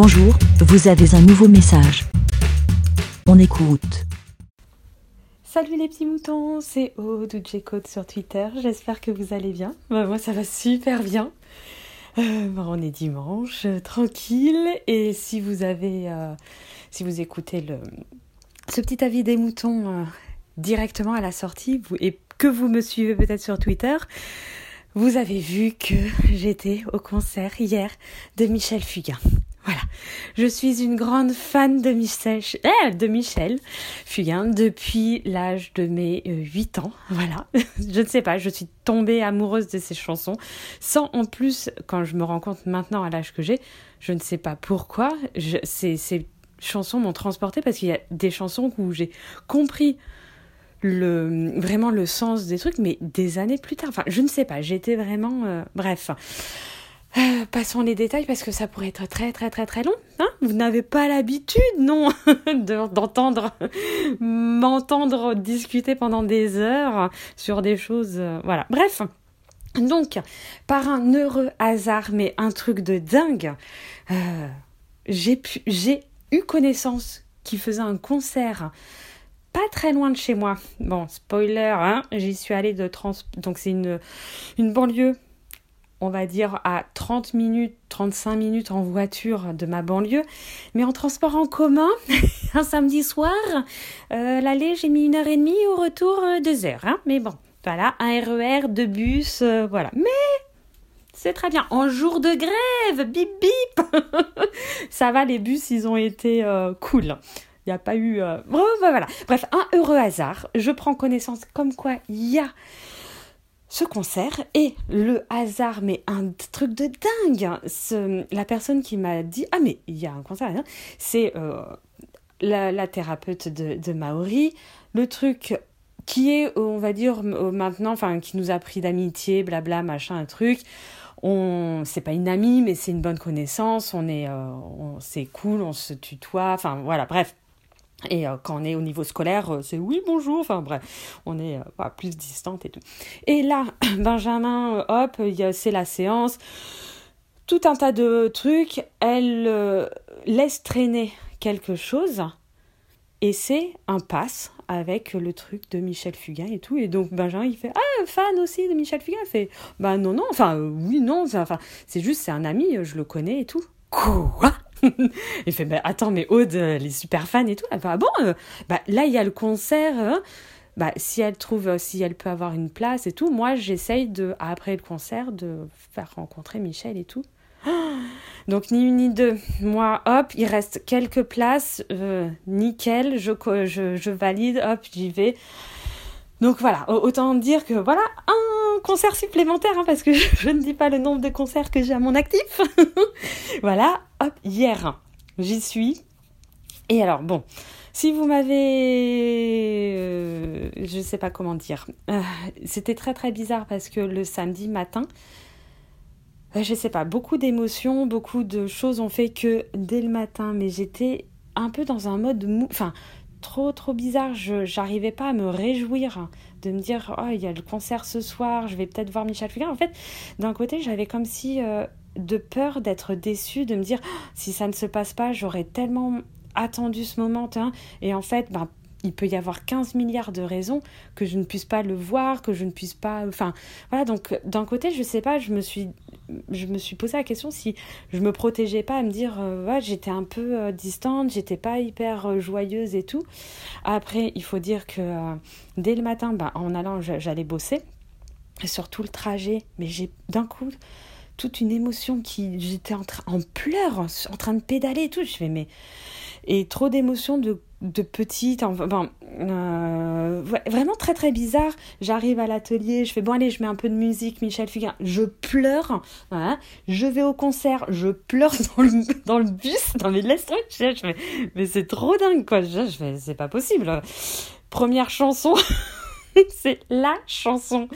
Bonjour, vous avez un nouveau message. On écoute. Salut les petits moutons, c'est Aude ou J-Code sur Twitter. J'espère que vous allez bien. Bah, moi, ça va super bien. Euh, bah, on est dimanche, euh, tranquille. Et si vous avez, euh, si vous écoutez ce petit avis des moutons directement à la sortie, et que vous me suivez peut-être sur Twitter, vous avez vu que j'étais au concert hier de Michel Fugain. Je suis une grande fan de Michel, eh, de Michel Fugain depuis l'âge de mes 8 ans. Voilà, je ne sais pas, je suis tombée amoureuse de ses chansons, sans en plus, quand je me rends compte maintenant à l'âge que j'ai, je ne sais pas pourquoi, ces, ces chansons m'ont transportée parce qu'il y a des chansons où j'ai compris le vraiment le sens des trucs, mais des années plus tard. Enfin, je ne sais pas. J'étais vraiment euh, bref. Euh, passons les détails parce que ça pourrait être très très très très long. Hein Vous n'avez pas l'habitude, non, d'entendre m'entendre discuter pendant des heures sur des choses. Euh, voilà. Bref. Donc, par un heureux hasard, mais un truc de dingue, j'ai j'ai eu connaissance qui faisait un concert pas très loin de chez moi. Bon, spoiler, hein, j'y suis allée de trans... Donc c'est une banlieue, on va dire à 30 minutes, 35 minutes en voiture de ma banlieue. Mais en transport en commun, un samedi soir, euh, l'aller j'ai mis une heure et demie, au retour euh, deux heures. Hein. Mais bon, voilà, un RER, deux bus, euh, voilà. Mais c'est très bien. En jour de grève, bip bip. Ça va, les bus, ils ont été cool. Il n'y a pas eu... Euh, bah, voilà. Bref, un heureux hasard. Je prends connaissance comme quoi il y a ce concert et le hasard, mais un truc de dingue. Ce, la personne qui m'a dit Ah, mais il y a un concert, hein, c'est euh, la, thérapeute de, Maori. Le truc qui est, on va dire, maintenant, enfin, qui nous a pris d'amitié, blabla, machin, un truc. On, c'est pas une amie, mais c'est une bonne connaissance. On est, euh, c'est cool, on se tutoie. Enfin, voilà, bref. Et euh, quand on est au niveau scolaire, euh, c'est oui, bonjour, enfin bref, on est euh, plus distante et tout. Et là, Benjamin, hop, c'est la séance, tout un tas de trucs, elle laisse traîner quelque chose, et c'est un passe avec le truc de Michel Fugain et tout. Et donc Benjamin, il fait Ah, fan aussi de Michel Fugain Il fait Bah non, non, enfin, oui, non, enfin, c'est juste, c'est un ami, je le connais et tout. Quoi? il fait bah, attends mais Aude elle est super fan et tout. Ah bon euh, bah là il y a le concert hein. bah si elle trouve euh, si elle peut avoir une place et tout moi j'essaye de après le concert de faire rencontrer Michel et tout. Donc ni une ni deux. Moi hop il reste quelques places euh, nickel je, je, je valide hop j'y vais. Donc voilà. Autant dire que voilà un concert supplémentaire hein, parce que je ne dis pas le nombre de concerts que j'ai à mon actif voilà hop, hier, j'y suis. Et alors, bon, si vous m'avez... Euh, je ne sais pas comment dire. Euh, c'était très très bizarre parce que le samedi matin, je euh, je sais pas, beaucoup d'émotions, beaucoup de choses ont fait que dès le matin, mais j'étais un peu dans un mode. Enfin, trop trop bizarre, je j'arrivais pas à me réjouir de me dire oh il y a le concert ce soir, je vais peut-être voir Michel Fugain. En fait, d'un côté, j'avais comme si de peur d'être déçue, de me dire oh, si ça ne se passe pas, j'aurais tellement attendu ce moment. Hein. Et en fait, ben, il peut y avoir 15 milliards de raisons que je ne puisse pas le voir, que je ne puisse pas. Enfin, voilà, donc d'un côté, je sais pas, je me suis, je me suis posé la question si je me protégeais pas à me dire, euh, j'étais un peu euh, distante, j'étais pas hyper euh, joyeuse et tout. Après, il faut dire que dès le matin, ben, en allant, j'allais bosser, sur tout le trajet, mais j'ai d'un coup toute une émotion qui j'étais en, en pleurs en train de pédaler et tout je fais mais et trop d'émotions de de petite enfin euh, vraiment très très bizarre j'arrive à l'atelier je fais bon allez je mets un peu de musique Michel Fugain. Je pleure je vais au concert je pleure dans le, dans le bus dans mes laisse je mais c'est trop dingue quoi. Je, je fais c'est pas possible. Première chanson c'est la chanson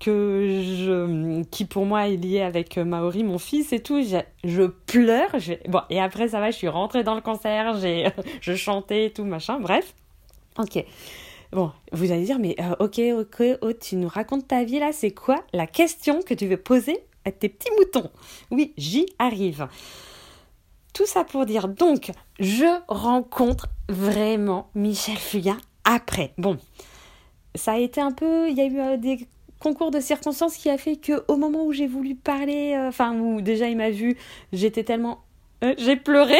que je, qui pour moi est liée avec euh, Maori, mon fils et tout. Je, je pleure. Bon, et après, ça va, je suis rentrée dans le concert, j'ai, je chantais et tout, machin. Bref. Ok. Bon, vous allez dire, mais euh, ok, ok, oh, tu nous racontes ta vie là, c'est quoi la question que tu veux poser à tes petits moutons? Oui, j'y arrive. tout ça pour dire, donc, je rencontre vraiment Michel Fugain après. Bon, ça a été un peu, il y a eu euh, des concours de circonstances qui a fait que au moment où j'ai voulu parler, euh, enfin où déjà il m'a vu, j'étais tellement, euh, j'ai pleuré.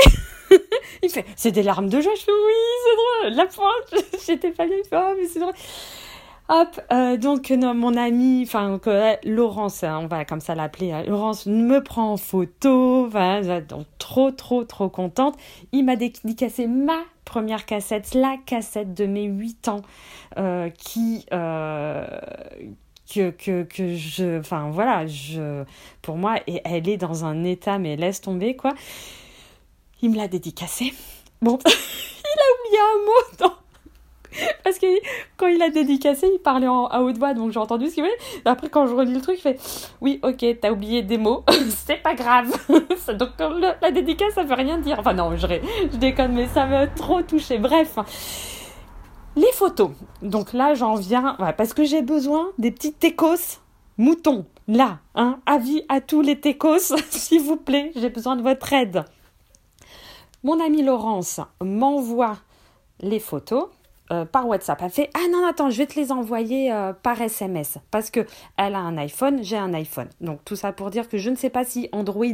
il fait, c'est des larmes de joie. Je fais oui, c'est drôle. La pointe, j'étais pas bien. Oh mais c'est drôle. Euh, donc non, mon ami, enfin Laurence, hein, on va comme ça l'appeler, hein, Laurence me prend en photo, donc trop trop trop contente. Il m'a dédicacé ma première cassette, la cassette de mes 8 ans, euh, qui euh, que, que, que je, enfin voilà, je, pour moi, et elle est dans un état, mais laisse tomber quoi. Il me l'a dédicacé. Bon, il a oublié un mot dans parce que quand il a dédicacé, il parlait en, à haute voix, donc j'ai entendu ce qu'il voulait. Après, quand je relis le truc, il fait Oui, ok, t'as oublié des mots, c'est pas grave. donc la dédicace, ça veut rien dire. Enfin, non, je, déconne, mais ça m'a trop touché. Bref. Les photos. Donc là, j'en viens, parce que j'ai besoin des petits técos moutons. Là, hein, avis à tous les técos, s'il vous plaît, j'ai besoin de votre aide. Mon amie Laurence m'envoie les photos. Euh, par WhatsApp. Elle fait Ah non, attends, je vais te les envoyer euh, par SMS. Parce que elle a un iPhone, j'ai un iPhone. Donc tout ça pour dire que je ne sais pas si Android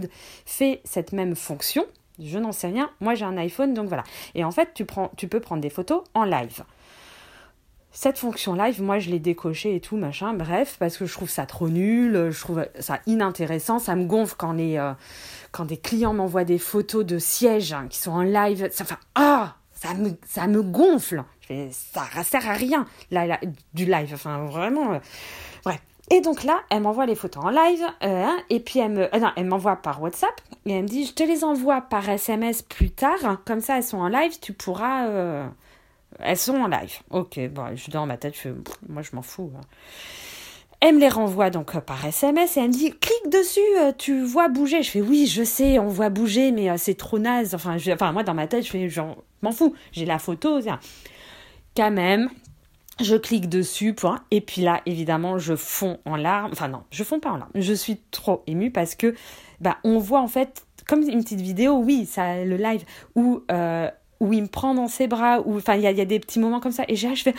fait cette même fonction. Je n'en sais rien. Moi, j'ai un iPhone, donc voilà. Et en fait, tu, prends, tu peux prendre des photos en live. Cette fonction live, moi, je l'ai décochée et tout, machin, bref, parce que je trouve ça trop nul, je trouve ça inintéressant, ça me gonfle quand, les, euh, quand des clients m'envoient des photos de sièges hein, qui sont en live. Enfin, ah, ça me, ça me gonfle ça sert à rien, du live. Enfin, vraiment. Euh, bref. Et donc là, elle m'envoie les photos en live, euh, hein, et puis elle me, euh, non, elle m'envoie par WhatsApp, et elle me dit, je te les envoie par SMS plus tard, comme ça elles sont en live, tu pourras, elles sont en live. Ok, bon, je suis dans ma tête, je moi je m'en fous. Hein. Elle me les renvoie donc par SMS et elle me dit clique dessus, tu vois bouger. Je fais oui, je sais, on voit bouger, mais c'est trop naze. Enfin, moi dans ma tête, je fais m'en fous. J'ai la photo quand même, je clique dessus, point. Et puis là, évidemment, je fonds en larmes. Enfin non, je fonds pas en larmes. Je suis trop émue parce que, bah, on voit en fait, comme une petite vidéo, oui, ça, le live, où, euh, où il me prend dans ses bras, où, enfin, il y a, des petits moments comme ça. Et j'ai, je fais,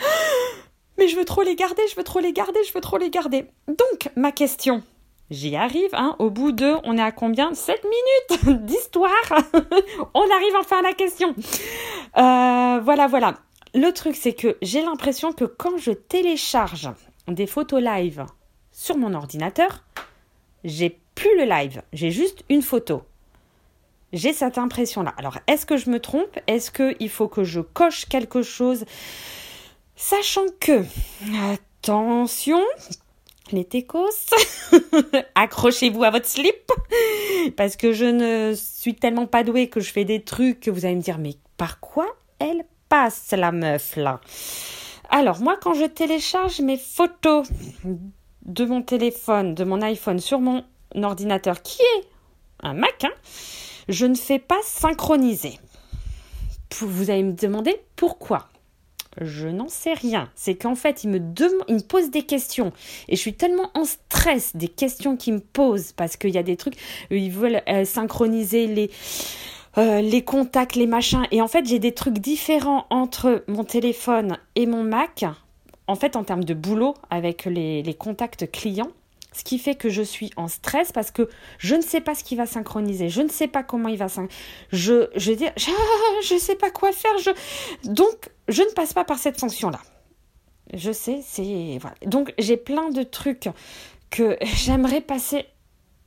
mais je veux trop les garder, je veux trop les garder, je veux trop les garder. Donc, ma question, J'y arrive, hein. Au bout de, on est à combien? 7 minutes d'histoire. on arrive enfin à la question. Euh, voilà, voilà. Le truc, c'est que j'ai l'impression que quand je télécharge des photos live sur mon ordinateur, j'ai plus le live, j'ai juste une photo. J'ai cette impression-là. Alors, est-ce que je me trompe? Est-ce qu'il faut que je coche quelque chose? Sachant que, attention, les técos, accrochez-vous à votre slip, parce que je ne suis tellement pas douée que je fais des trucs que vous allez me dire, mais par quoi elle passe la meuf là. Alors moi quand je télécharge mes photos de mon téléphone, de mon iPhone sur mon ordinateur qui est un Mac, hein, je ne fais pas synchroniser. Vous allez me demander pourquoi je n'en sais rien. C'est qu'en fait, il me, il me pose des questions. Et je suis tellement en stress des questions qu'il me pose parce qu'il y a des trucs, ils veulent euh, synchroniser les, euh, les contacts, les machins. Et en fait, j'ai des trucs différents entre mon téléphone et mon Mac, en fait, en termes de boulot avec les, les contacts clients. Ce qui fait que je suis en stress parce que je ne sais pas ce qui va synchroniser, je ne sais pas comment il va synchroniser. Je, je dis, je ne sais pas quoi faire. Je... Donc, je ne passe pas par cette fonction-là. Je sais, c'est. Voilà. Donc, j'ai plein de trucs que j'aimerais passer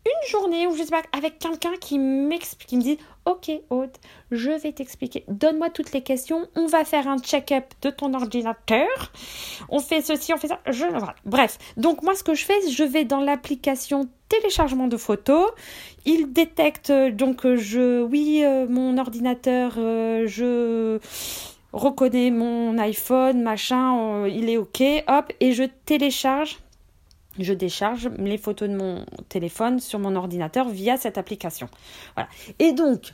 une journée où je sais pas, avec quelqu'un qui m'explique, qui me dit Ok, Aude, je vais t'expliquer. Donne-moi toutes les questions. On va faire un check-up de ton ordinateur. On fait ceci, on fait ça. Je... Bref. Donc, moi, ce que je fais, je vais dans l'application téléchargement de photos. Il détecte, donc, je, oui, euh, mon ordinateur, euh, je reconnais mon iPhone, machin, euh, il est OK, hop, et je télécharge je décharge les photos de mon téléphone sur mon ordinateur via cette application. Voilà. Et donc,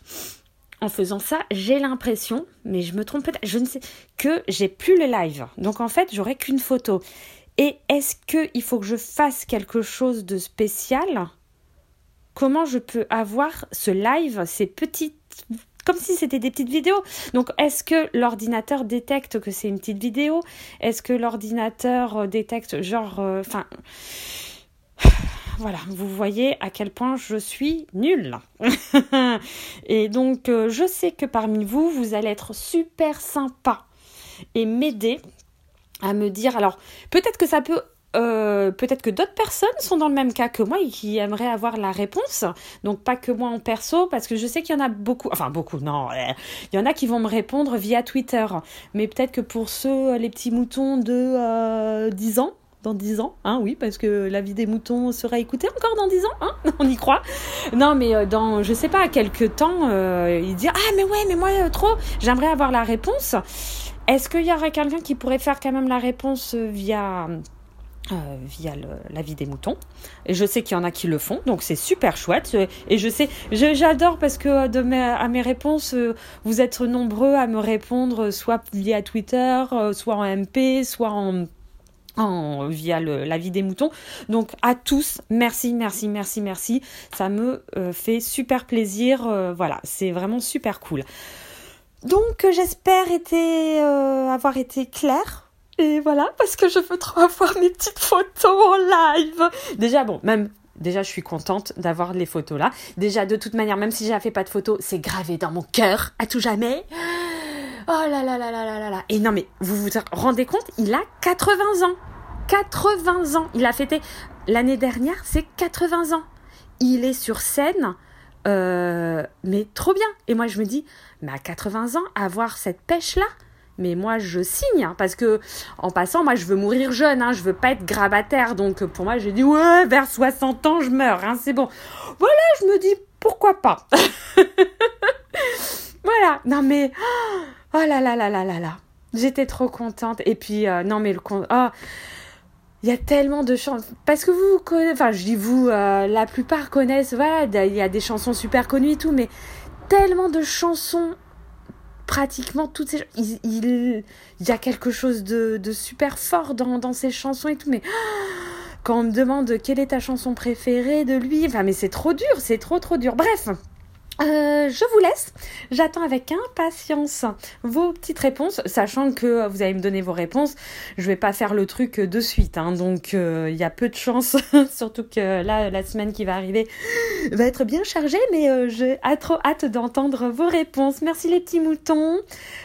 en faisant ça, j'ai l'impression, mais je me trompe peut-être, je ne sais, que j'ai plus le live. Donc en fait, j'aurai qu'une photo. Et est-ce qu'il faut que je fasse quelque chose de spécial? Comment je peux avoir ce live, ces petites comme si c'était des petites vidéos. Donc, est-ce que l'ordinateur détecte que c'est une petite vidéo? Est-ce que l'ordinateur euh, détecte, genre, enfin. voilà, vous voyez à quel point je suis nulle. et donc, je sais que parmi vous, vous allez être super sympa et m'aider à me dire. Alors, peut-être que ça peut euh, peut-être que d'autres personnes sont dans le même cas que moi et qui aimeraient avoir la réponse. Donc pas que moi en perso, parce que je sais qu'il y en a beaucoup, enfin beaucoup, non, eh, il y en a qui vont me répondre via Twitter. Mais peut-être que pour ceux, les petits moutons de euh, 10 ans, dans 10 ans, hein, oui, parce que la vie des moutons sera écoutée encore dans 10 ans, hein, on y croit. Non, mais euh, dans, je sais pas, quelques temps, euh, il dit Ah, mais ouais, mais moi, euh, trop, j'aimerais avoir la réponse. Est-ce qu'il y aurait quelqu'un qui pourrait faire quand même la réponse via euh, via la vie des moutons. Et je sais qu'il y en a qui le font, donc c'est super chouette. Et je sais, j'adore parce que de mes, à mes réponses, euh, vous êtes nombreux à me répondre, soit via Twitter, euh, soit en MP, soit en, via le, la vie des moutons. Donc à tous, merci, merci, merci, merci. Ça me fait super plaisir. voilà, c'est vraiment super cool. Donc j'espère avoir été claire et voilà, parce que je veux trop avoir mes petites photos en live. Déjà, bon, même Déjà, je suis contente d'avoir les photos là. Déjà, de toute manière, même si j'ai fait pas de photos, c'est gravé dans mon cœur à tout jamais. Oh là là là là là là là. Et non, mais vous vous rendez compte, il a 80 ans. 80 ans. Il a fêté l'année dernière, c'est 80 ans. Il est sur scène, euh, mais trop bien. Et moi, je me dis, mais à 80 ans, avoir cette pêche là, mais moi je signe hein, parce que en passant moi je veux mourir jeune hein, je veux pas être grabataire. Donc pour moi j'ai dit ouais vers 60 ans je meurs hein, c'est bon. Voilà je me dis pourquoi pas? Voilà. Non mais oh là là là là là là. J'étais trop contente. Et puis euh, non mais le oh il y a tellement de chansons parce que vous connaissez enfin je dis vous euh, la plupart connaissent voilà il y a des chansons super connues et tout mais tellement de chansons pratiquement toutes ces il, il, y a quelque chose de, super fort dans, dans ces chansons et tout mais quand on me demande quelle est ta chanson préférée de lui enfin mais c'est trop dur c'est trop trop dur. Bref euh, je vous laisse. J'attends avec impatience vos petites réponses, sachant que vous allez me donner vos réponses. Je vais pas faire le truc de suite, hein, donc euh, il y a peu de chance, surtout que là, la semaine qui va arriver va être bien chargée, mais euh, j'ai trop hâte d'entendre vos réponses. Merci les petits moutons.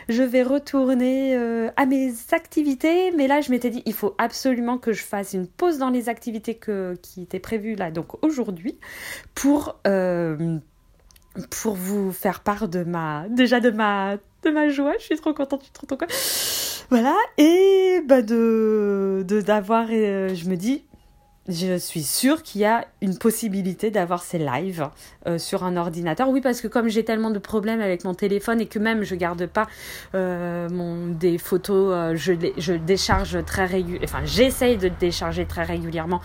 Je vais retourner à mes activités, mais là, je m'étais dit, il faut absolument que je fasse une pause dans les activités qui étaient prévues là, donc aujourd'hui, pour pour vous faire part de ma déjà de ma de ma joie. Je suis trop contente je suis trop contente. Voilà. Et bah de d'avoir euh, je me dis je suis sûre qu'il y a une possibilité d'avoir ces lives euh, sur un ordinateur. Oui, parce que comme j'ai tellement de problèmes avec mon téléphone et que même je garde pas euh, des photos, je, je décharge très régulièrement, enfin j'essaye de décharger très régulièrement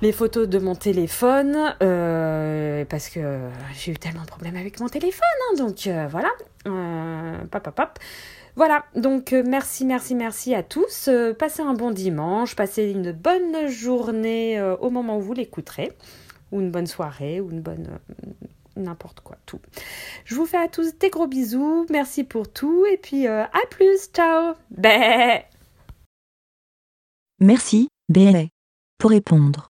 les photos de mon téléphone euh, parce que j'ai eu tellement de problèmes avec mon téléphone. Hein, donc euh, voilà. Euh, pop, Voilà, donc merci, merci, merci à tous. passez un bon dimanche, passez une bonne journée au moment où vous l'écouterez, ou une bonne soirée, ou une bonne n'importe quoi, tout. Je vous fais à tous des gros bisous, merci pour tout, et puis à plus, ciao. Bé Merci, Bé Pour répondre